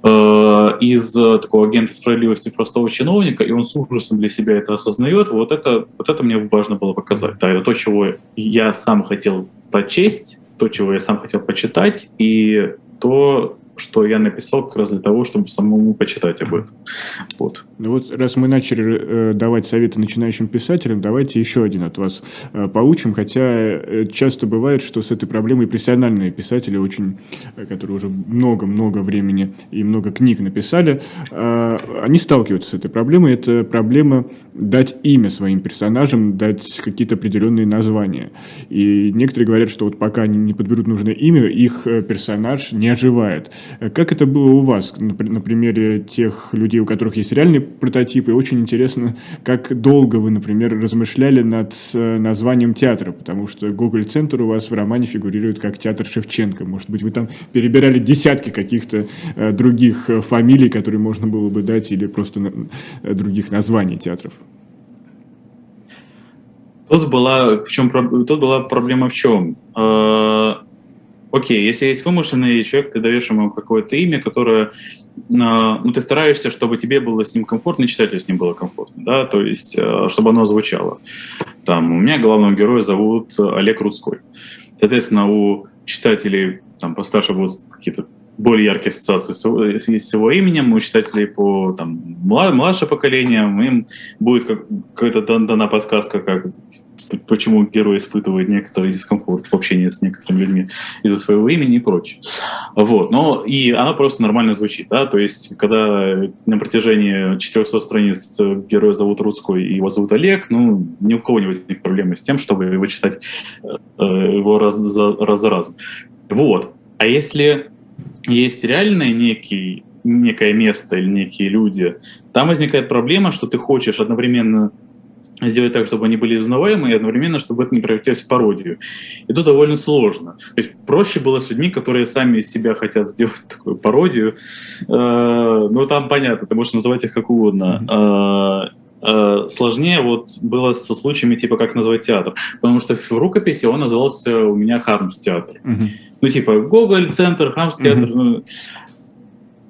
э, из такого агента справедливости в простого чиновника, и он с ужасом для себя это осознает, вот это, вот это мне важно было показать. Да, это то, чего я сам хотел прочесть, то, чего я сам хотел почитать, и то, что я написал как раз для того, чтобы самому почитать об этом. Вот. Ну вот раз мы начали э, давать советы начинающим писателям, давайте еще один от вас э, получим, хотя э, часто бывает, что с этой проблемой профессиональные писатели, очень, э, которые уже много-много времени и много книг написали, э, они сталкиваются с этой проблемой. Это проблема дать имя своим персонажам, дать какие-то определенные названия. И некоторые говорят, что вот пока они не подберут нужное имя, их э, персонаж не оживает. Как это было у вас на, примере тех людей, у которых есть реальные прототипы? Очень интересно, как долго вы, например, размышляли над э, названием театра, потому что Google центр у вас в романе фигурирует как театр Шевченко. Может быть, вы там перебирали десятки каких-то э, других э, фамилий, которые можно было бы дать, или просто других названий театров? Тут была, в чем, тут была проблема в чем? Окей, если есть вымышленный человек, ты даешь ему какое-то имя, которое, а, ну, ты стараешься, чтобы тебе было с ним комфортно, читателю с ним было комфортно, да, то есть, а, чтобы оно звучало. Там, у меня главного героя зовут Олег Рудской. Соответственно, у читателей там постарше будут какие-то более яркие ассоциации с, с его именем, у читателей по там, младше поколение, им будет какая-то дана подсказка, как почему герой испытывает некоторый дискомфорт в общении с некоторыми людьми из-за своего имени и прочее. Вот. Но и она просто нормально звучит. Да? То есть, когда на протяжении 400 страниц героя зовут Рудской и его зовут Олег, ну, ни у кого не возникнет проблемы с тем, чтобы его читать э, его раз за, раз за разом. Вот. А если есть реальное некий, некое место или некие люди, там возникает проблема, что ты хочешь одновременно сделать так, чтобы они были узнаваемы, и одновременно, чтобы это не превратилось в пародию. И тут довольно сложно. То есть проще было с людьми, которые сами из себя хотят сделать такую пародию. Э, ну, там понятно, ты можешь называть их как угодно. Э, э, сложнее вот было со случаями, типа, как назвать театр. Потому что в рукописи он назывался у меня Хармс театр. Uh-huh. Ну, типа, Гоголь, центр, Хармс театр. Uh-huh.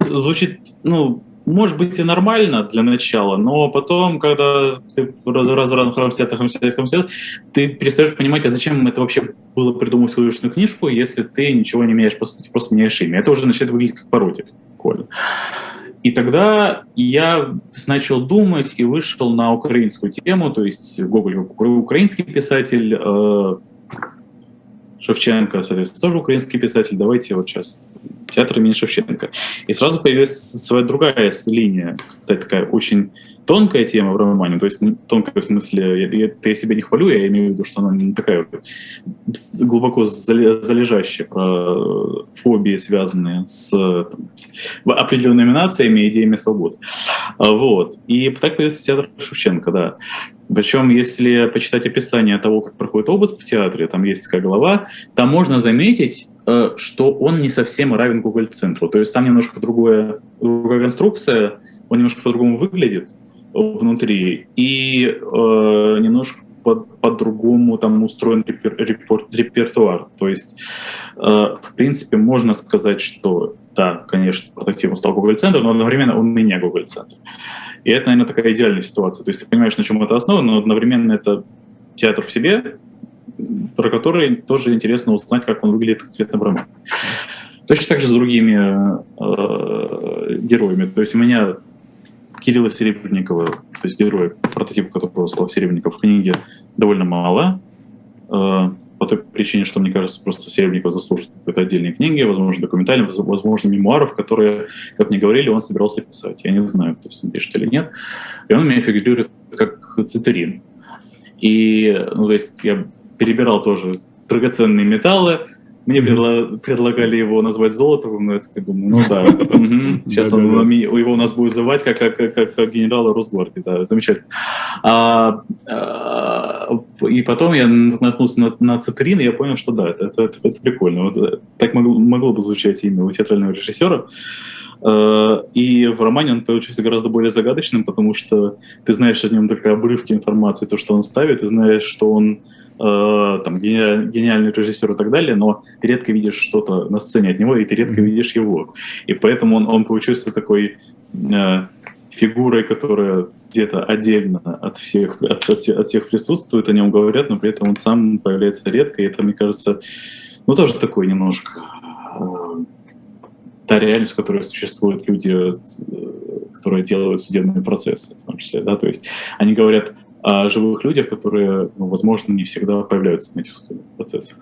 Ну, звучит, ну, может быть и нормально для начала, но потом, когда ты раз раз хамсет, хамсет, хамсет, ты перестаешь понимать, а зачем это вообще было придумать художественную книжку, если ты ничего не меняешь, по сути, просто меняешь имя. Это уже начинает выглядеть как пародия. Коля. И тогда я начал думать и вышел на украинскую тему, то есть Гоголь украинский писатель, э, Шевченко, соответственно, тоже украинский писатель. Давайте вот сейчас театр имени Шевченко. И сразу появилась своя другая линия, кстати, такая очень тонкая тема в романе, то есть тонкая в смысле, я, я, я себя не хвалю, я имею в виду, что она не такая глубоко залежащая про фобии, связанные с, там, определенными нациями и идеями свободы. А, вот. И так появился театр Шевченко, да. Причем, если почитать описание того, как проходит обыск в театре, там есть такая глава, там можно заметить, э, что он не совсем равен Google-центру. То есть там немножко другое, другая конструкция, он немножко по-другому выглядит внутри, и э, немножко по-другому по там устроен репер, репер, репертуар. То есть, э, в принципе, можно сказать, что да, конечно, прототипом стал Google Центр, но одновременно он и не Google Центр. И это, наверное, такая идеальная ситуация. То есть ты понимаешь, на чем это основано, но одновременно это театр в себе, про который тоже интересно узнать, как он выглядит конкретно в романе. Точно так же с другими э, героями. То есть у меня Кирилла Серебренникова, то есть героя, прототип которого стал Серебренников в книге, довольно мало. Э, по той причине, что, мне кажется, просто Серебренников заслужит какой-то отдельной книги, возможно, документальной, возможно, мемуаров, которые, как мне говорили, он собирался писать. Я не знаю, то есть он пишет или нет. И он у меня фигурирует как цитерин. И, ну, то есть я перебирал тоже драгоценные металлы, мне предла- предлагали его назвать Золотовым, но я так думаю, ну да, сейчас он, его у нас будет называть как, генерала Росгвардии, да, замечательно. А, а, и потом я наткнулся на, цитрин, и я понял, что да, это, прикольно. Э, так могло, бы звучать имя у театрального режиссера. Uh, и в романе он получился гораздо более загадочным, потому что ты знаешь о нем только обрывки информации, то, что он ставит, ты знаешь, что он Э, там, гениальный режиссер и так далее, но ты редко видишь что-то на сцене от него, и ты редко видишь его. И поэтому он, он получился такой э, фигурой, которая где-то отдельно от всех, от, от всех присутствует, о нем говорят, но при этом он сам появляется редко, и это, мне кажется, ну, тоже такой немножко э, та реальность, в которой существуют люди, э, которые делают судебные процессы, в том числе, да, то есть они говорят живых людях, которые, ну, возможно, не всегда появляются на этих процессах.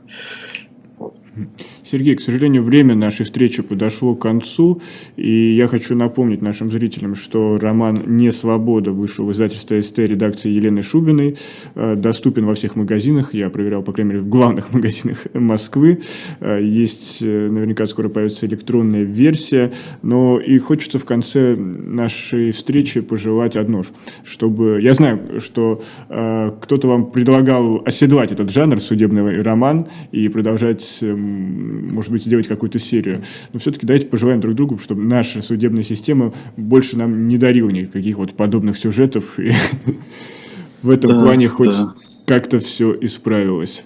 Сергей, к сожалению, время нашей встречи подошло к концу, и я хочу напомнить нашим зрителям, что роман «Не свобода» вышел в издательстве СТ редакции Елены Шубиной, э, доступен во всех магазинах, я проверял, по крайней мере, в главных [LAUGHS] магазинах Москвы, э, есть э, наверняка скоро появится электронная версия, но и хочется в конце нашей встречи пожелать одно, чтобы... Я знаю, что кто-то вам предлагал оседлать этот жанр, судебный роман, и продолжать может быть, сделать какую-то серию. Но все-таки давайте пожелаем друг другу, чтобы наша судебная система больше нам не дарила никаких вот подобных сюжетов. [LAUGHS] И в этом да, плане хоть да. как-то все исправилось.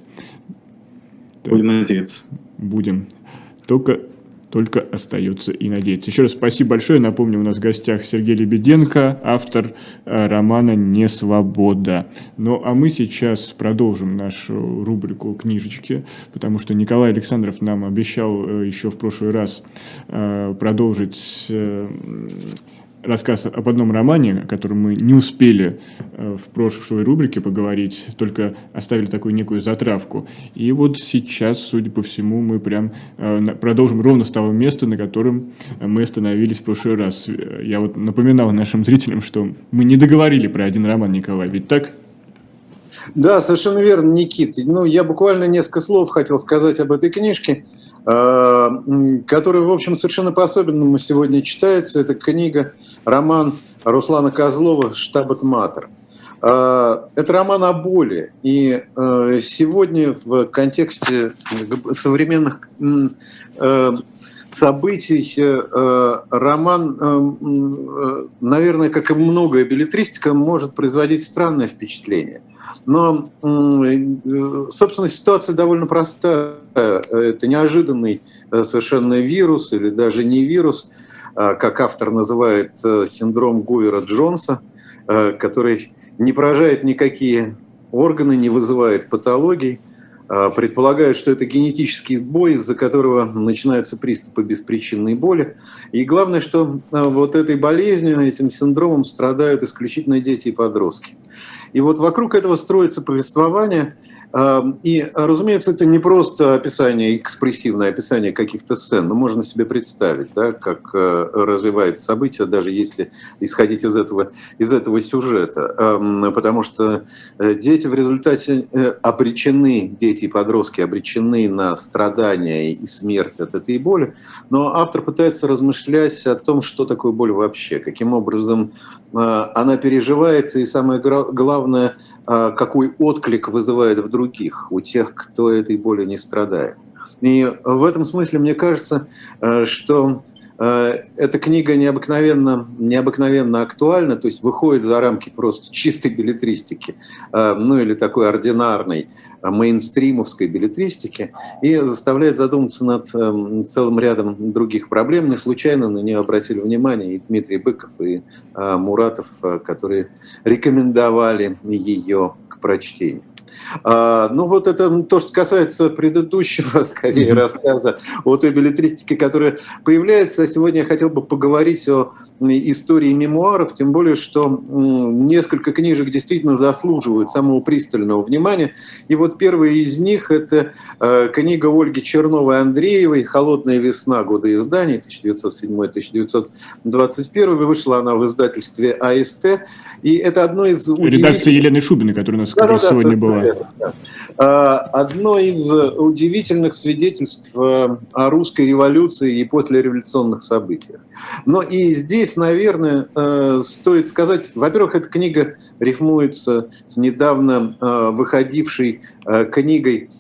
Будем надеяться. Будем. Только только остается и надеяться. Еще раз спасибо большое. Напомню, у нас в гостях Сергей Лебеденко, автор э, романа «Не свобода». Ну, а мы сейчас продолжим нашу рубрику «Книжечки», потому что Николай Александров нам обещал э, еще в прошлый раз э, продолжить рассказ об одном романе, о котором мы не успели э, в прошлой рубрике поговорить, только оставили такую некую затравку. И вот сейчас, судя по всему, мы прям э, продолжим ровно с того места, на котором мы остановились в прошлый раз. Я вот напоминал нашим зрителям, что мы не договорили про один роман, Николай, ведь так? Да, совершенно верно, Никит. Ну, я буквально несколько слов хотел сказать об этой книжке. Э, который, в общем, совершенно по-особенному сегодня читается. Это книга, роман Руслана Козлова «Штабат Матер». Э, это роман о боли. И э, сегодня в контексте современных событий роман, наверное, как и многое билетристика, может производить странное впечатление – но, собственно, ситуация довольно простая. Это неожиданный э, совершенно вирус или даже не вирус, а, как автор называет э, синдром Гувера-Джонса, э, который не поражает никакие органы, не вызывает патологий, предполагают, что это генетический сбой, из-за которого начинаются приступы беспричинной боли. И главное, что вот этой болезнью, этим синдромом страдают исключительно дети и подростки. И вот вокруг этого строится повествование. Эм, и, разумеется, это не просто описание, экспрессивное описание каких-то сцен, но можно себе представить, да, как э, развивается событие, даже если исходить из этого, из этого сюжета. Эм, потому что э, дети в результате э, обречены, дети и подростки обречены на страдания и смерть от этой боли. Но автор пытается размышлять о том, что такое боль вообще, каким образом она переживается, и самое главное, какой отклик вызывает в других, у тех, кто этой боли не страдает. И в этом смысле мне кажется, что Э, эта книга необыкновенно, необыкновенно актуальна, то есть выходит за рамки просто чистой билетристики, э, ну или такой ординарной э, мейнстримовской билетристики, и заставляет задуматься над целым рядом других проблем. Не случайно на нее обратили внимание и Дмитрий Быков, и Муратов, которые рекомендовали ее к прочтению. А, ну вот это то, что касается предыдущего, [LAUGHS] скорее, mm-hmm. рассказа о той билетристике, которая появляется. Сегодня я хотел бы поговорить о истории мемуаров, тем более, что несколько книжек действительно заслуживают самого пристального внимания. И вот первая из них – это э, книга Ольги Черновой-Андреевой «Холодная весна. Годы издания» 1907-1921. Вышла она в издательстве АСТ. И это одно из... Редакция Елены Шубиной, которая у нас да, да, сегодня да, была. А, одно из удивительных свидетельств э, о русской революции и послереволюционных событиях. Но и здесь, наверное, э, стоит сказать, во-первых, эта книга рифмуется с недавно э, выходившей книгой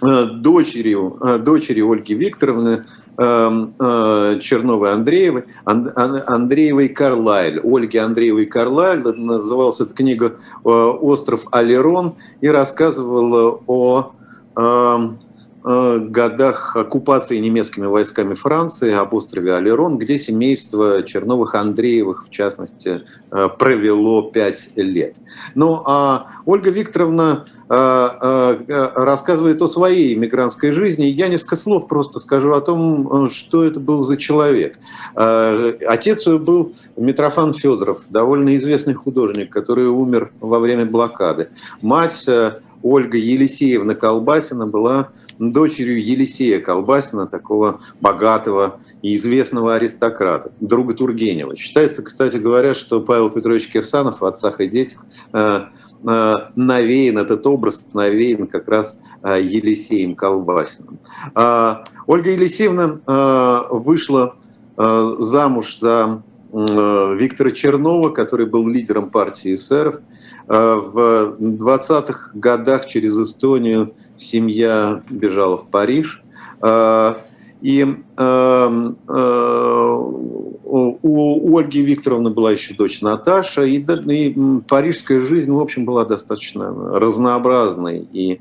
дочерью, дочери Ольги Викторовны э, Черновой Андреевой, Андреевой Карлайль, Ольги Андреевой Карлайль, называлась эта книга э, «Остров Алерон» и рассказывала о эм, Э, годах оккупации немецкими войсками Франции об острове Алерон, где семейство Черновых-Андреевых, в частности, э, провело пять лет. Ну а Ольга Викторовна э, рассказывает о своей иммигрантской жизни. Я несколько слов просто скажу о том, что это был за человек. Отец ее был Митрофан Федоров, довольно известный художник, который умер во время блокады. Мать Ольга Елисеевна Колбасина была дочерью Елисея Колбасина, такого богатого и известного аристократа, друга Тургенева. Считается, кстати говоря, что Павел Петрович Кирсанов в «Отцах и детях» э, э, навеян, этот образ навеян как раз э, Елисеем Колбасиным. А, Ольга Елисеевна вышла замуж за Виктора Чернова, который был лидером партии эсеров, в 20-х годах через Эстонию семья бежала в Париж. Э, и э, у Ольги Викторовны была еще дочь Наташа, и, и парижская жизнь, в общем, была достаточно разнообразной. И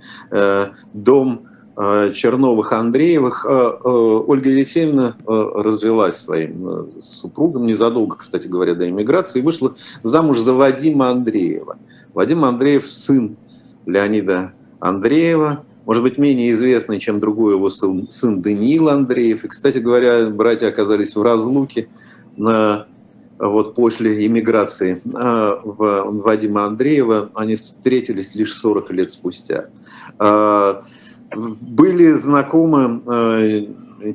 дом Черновых, Андреевых. Ольга Елисеевна развелась своим супругом незадолго, кстати говоря, до иммиграции, и вышла замуж за Вадима Андреева. Вадим Андреев – сын Леонида Андреева, может быть, менее известный, чем другой его сын, сын Даниил Андреев. И, кстати говоря, братья оказались в разлуке на, вот после иммиграции а, в Вадима Андреева. Они встретились лишь 40 лет спустя. Были знакомы а,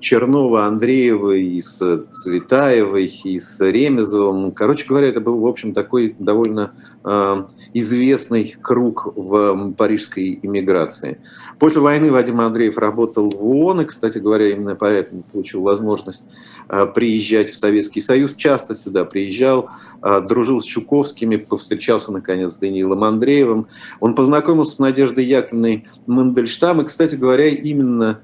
Чернова, Андреева, и с Цветаевой, и с Ремезовым. Короче говоря, это был, в общем, такой довольно э, известный круг в парижской иммиграции. После войны Вадим Андреев работал в ООН, и, кстати говоря, именно поэтому получил возможность э, приезжать в Советский Союз, часто сюда приезжал, э, дружил с Чуковскими, повстречался, наконец, с Даниилом Андреевым. Он познакомился с Надеждой Яковлевной Мандельштам, и, кстати говоря, именно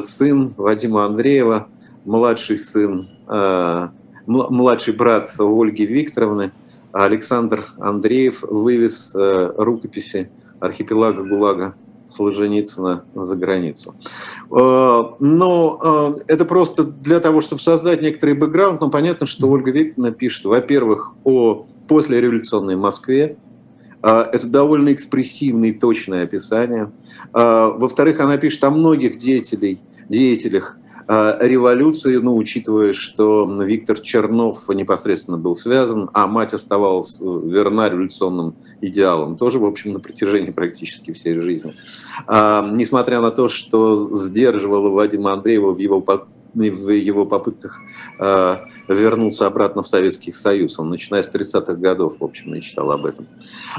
сын Вадима Андреева, младший сын, э, младший брат Ольги Викторовны, Александр Андреев вывез э, рукописи архипелага ГУЛАГа Солженицына за границу. Но это просто для того, чтобы создать некоторый бэкграунд, но понятно, что Ольга Викторовна пишет, во-первых, о послереволюционной Москве, это довольно экспрессивное и точное описание. А, во-вторых, она пишет о многих деятелей, деятелях а, революции, ну, учитывая, что Виктор Чернов непосредственно был связан, а мать оставалась э, верна революционным идеалам, тоже, в общем, на протяжении практически всей жизни. Несмотря на то, что сдерживала Вадима Андреева в его в его попытках э, вернуться обратно в Советский Союз. Он, начиная с 30-х годов, в общем, мечтал об этом.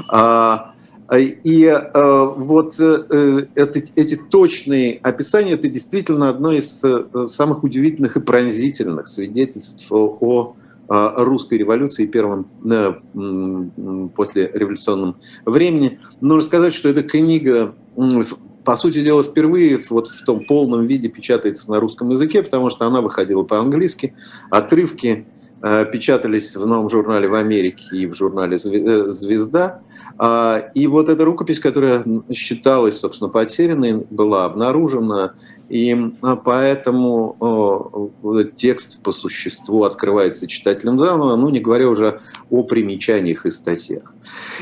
А, и э, вот э, это, эти точные описания, это действительно одно из э, самых удивительных и пронзительных свидетельств о, русской революции первом э, после революционном времени. Нужно сказать, что эта книга по сути дела, впервые вот в том полном виде печатается на русском языке, потому что она выходила по-английски. Отрывки печатались в новом журнале в Америке и в журнале э, «Звезда». А, и вот эта рукопись, которая считалась, собственно, потерянной, была обнаружена, и а, поэтому текст по существу открывается читателям заново, ну, не говоря уже о примечаниях и статьях.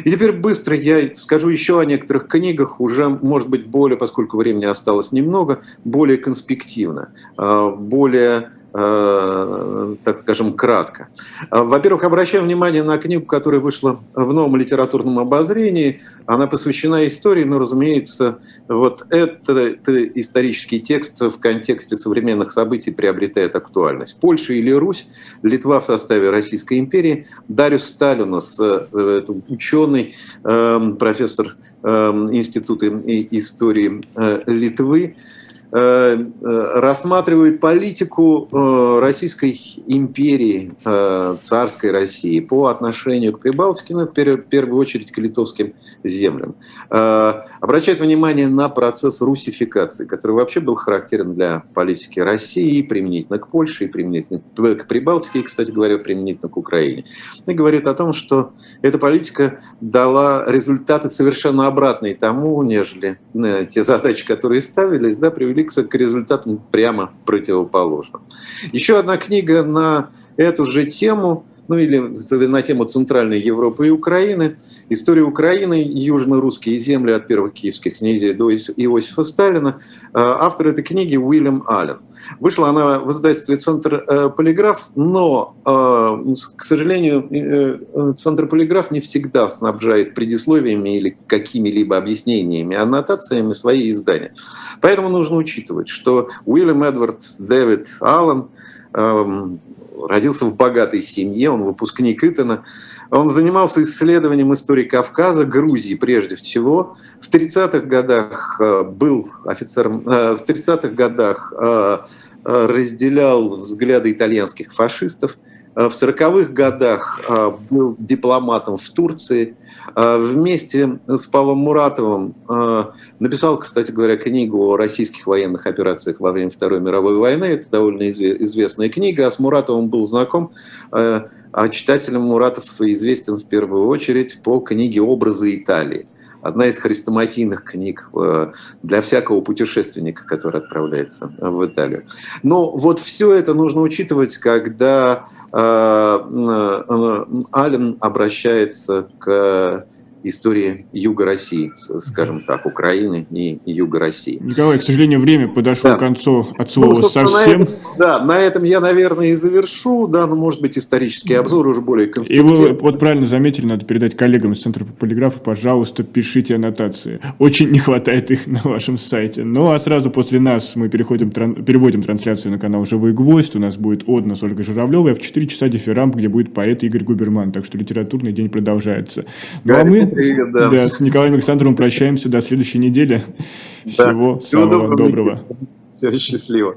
И теперь быстро я скажу еще о некоторых книгах, уже, может быть, более, поскольку времени осталось немного, более конспективно, а, более Э, так скажем, кратко. Э, во-первых, обращаю внимание на книгу, которая вышла в новом литературном обозрении. Она посвящена истории, но, разумеется, вот это, это исторический текст в контексте современных событий приобретает актуальность. Польша или Русь, Литва в составе Российской империи, Дариус Сталинус, э, ученый, профессор Института истории Литвы, Э, э, рассматривает политику э, Российской империи, царской России по отношению к Прибалтике, ну, в первую очередь к литовским землям. Обращает внимание на процесс русификации, который вообще был характерен для политики России, применительно к Польше, и применительно к Прибалтике, и, кстати говоря, применительно к Украине. И говорит о том, что эта политика дала результаты совершенно обратные тому, нежели те задачи, которые ставились, да, привели к результатам прямо противоположным. Еще одна книга на эту же тему, ну или на тему Центральной Европы и Украины. История Украины, южно-русские земли от первых киевских князей до Иосифа Сталина. А, автор этой книги Уильям Аллен. Вышла она в издательстве «Центр э, Полиграф», но, э, к сожалению, э, «Центр Полиграф» не всегда снабжает предисловиями или какими-либо объяснениями, аннотациями свои издания. Поэтому нужно учитывать, что Уильям Эдвард Дэвид Аллен родился в богатой семье, он выпускник Итана. Он занимался исследованием истории Кавказа, Грузии прежде всего. В 30-х годах был офицером, в 30-х годах разделял взгляды итальянских фашистов. В 40-х годах был дипломатом в Турции. Вместе с Павлом Муратовым написал, кстати говоря, книгу о российских военных операциях во время Второй мировой войны. Это довольно известная книга. А с Муратовым был знаком а читателям Муратов известен в первую очередь по книге «Образы Италии». Одна из хрестоматийных книг э, для всякого путешественника, который отправляется в Италию. Но вот все это нужно учитывать, когда э, Аллен обращается к истории Юга России, скажем так, Украины и Юга России. Николай, к сожалению, время подошло да. к концу от слова ну, совсем. На этом, да, на этом я, наверное, и завершу. Да, ну, может быть, исторический обзор уже более конструктивный. И вы вот правильно заметили, надо передать коллегам из Центра полиграфа, пожалуйста, пишите аннотации. Очень не хватает их на вашем сайте. Ну, а сразу после нас мы переходим, переводим трансляцию на канал «Живой гвоздь». У нас будет Одна с Ольгой Журавлевой, а в 4 часа дифирамб, где будет поэт Игорь Губерман. Так что литературный день продолжается. Ну, а мы Привет, да. да, с Николаем Александровым прощаемся до следующей недели. Всего да. самого доброго. Всего счастливо.